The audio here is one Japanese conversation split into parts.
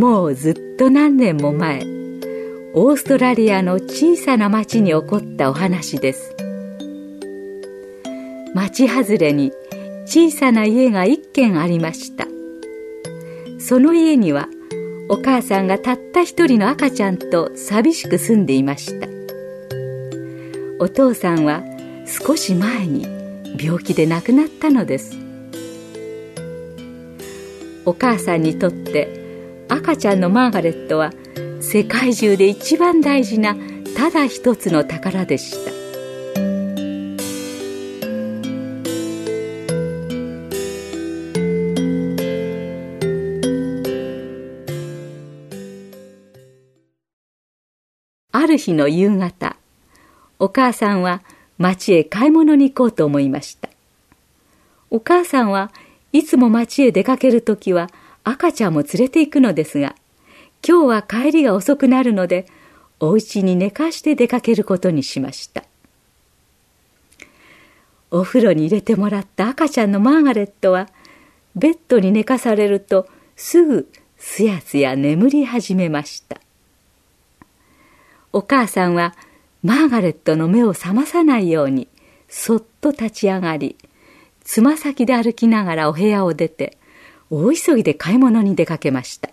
もうずっと何年も前オーストラリアの小さな町に起こったお話です。町外れに小さな家が一軒ありました。その家にはお母さんがたった一人の赤ちゃんと寂しく住んでいました。お父さんは少し前に病気で亡くなったのです。お母さんにとって赤ちゃんのマーガレットは世界中で一番大事なただ一つの宝でした。ある日の夕方お母さんは町へ買い物に行こうと思いました。お母さんはいつも町へ出かけるときは赤ちゃんも連れて行くのですが今日は帰りが遅くなるのでお家に寝かして出かけることにしました。お風呂に入れてもらった赤ちゃんのマーガレットはベッドに寝かされるとすぐすやすや眠り始めました。お母さんはマーガレットの目を覚まさないようにそっと立ち上がりつま先で歩きながらお部屋を出て大急ぎで買い物に出かけました。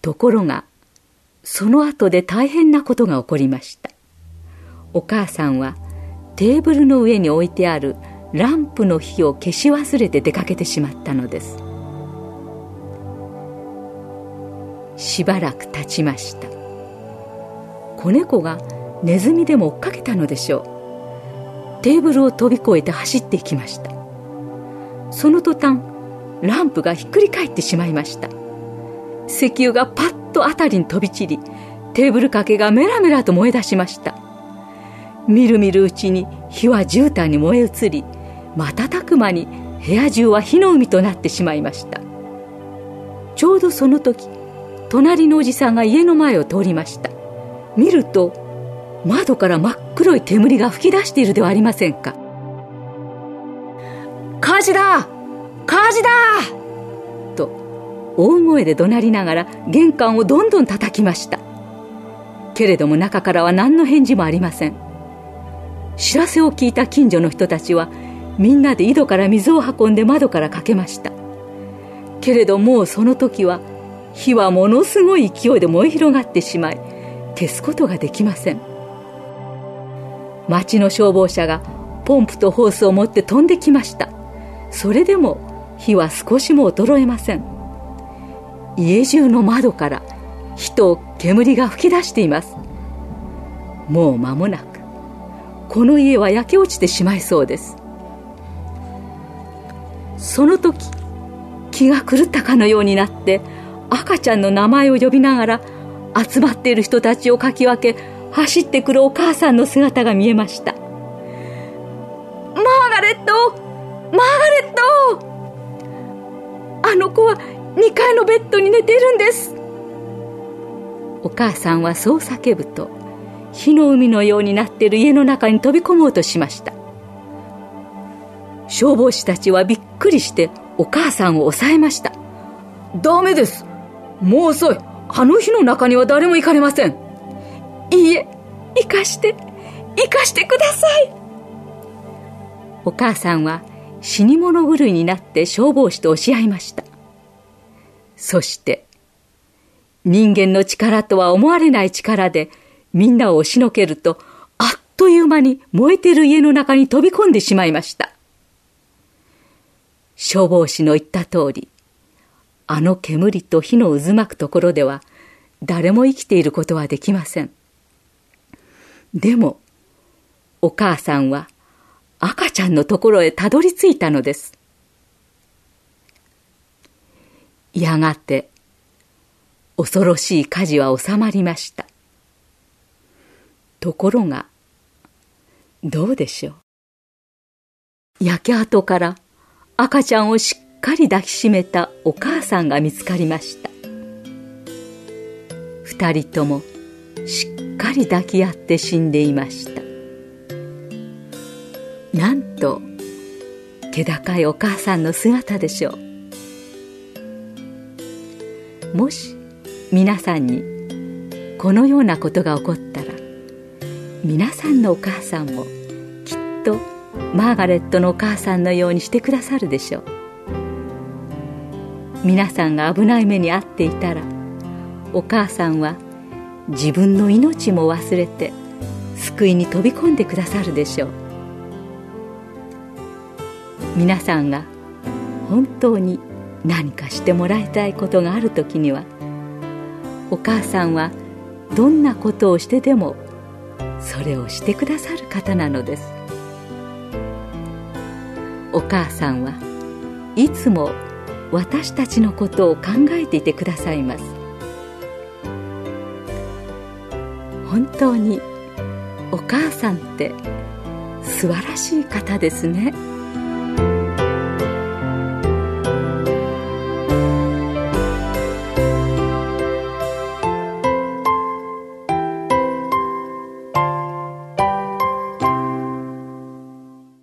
ところがその後で大変なことが起こりました。お母さんはテーブルの上に置いてあるランプの火を消し忘れて出かけてしまったのです。しばらく経ちました。子猫がネズミでも追っかけたのでしょう。テーブルを飛び越えて走っていきました。その途端ランプがひっくり返ってしまいました。石油がパッと辺りに飛び散りテーブル掛けがメラメラと燃え出しました。みるみるうちに火は絨毯に燃え移り瞬く間に部屋中は火の海となってしまいました。ちょうどその時隣のおじさんが家の前を通りました。見ると窓から真っ黒い煙が噴き出しているではありませんか。火事だ火事だと大声で怒鳴りながら玄関をどんどん叩きました。けれども中からは何の返事もありません。知らせを聞いた近所の人たちはみんなで井戸から水を運んで窓からかけました。けれどもうその時は火はものすごい勢いで燃え広がってしまい消すことができません。町の消防車がポンプとホースを持って飛んできました。それでも火は少しも衰えません。家中の窓から火と煙が噴き出しています。もう間もなくこの家は焼け落ちてしまいそうです。その時気が狂ったかのようになって赤ちゃんの名前を呼びながら集まっている人たちをかき分け走ってくるお母さんの姿が見えました。マーガレット！マーガレット!あの子は2階のベッドに寝ているんです。お母さんはそう叫ぶと火の海のようになっている家の中に飛び込もうとしました。消防士たちはびっくりしてお母さんを抑えました。ダメです。もう遅い。あの日の中には誰も行かれません。いいえ生かして生かしてください。お母さんは死に物狂いになって消防士と押し合いました。そして人間の力とは思われない力でみんなを押しのけるとあっという間に燃えてる家の中に飛び込んでしまいました。消防士の言った通りあの煙と火の渦巻くところでは誰も生きていることはできません。でもお母さんは赤ちゃんのところへたどり着いたのです。やがて恐ろしい火事は収まりました。ところが、どうでしょう。焼け跡から赤ちゃんをしっかり抱きしめたお母さんが見つかりました。二人ともしっかり抱き合って死んでいました。なんと、気高いお母さんの姿でしょう。もし皆さんにこのようなことが起こったら皆さんのお母さんもきっとマーガレットのお母さんのようにしてくださるでしょう皆さんが危ない目に遭っていたらお母さんは自分の命も忘れて救いに飛び込んでくださるでしょう皆さんが本当に何かしてもらいたいことがある時にはお母さんはどんなことをしてでもそれをしてくださる方なのですお母さんはいつも私たちのことを考えていてくださいます本当にお母さんって素晴らしい方ですね。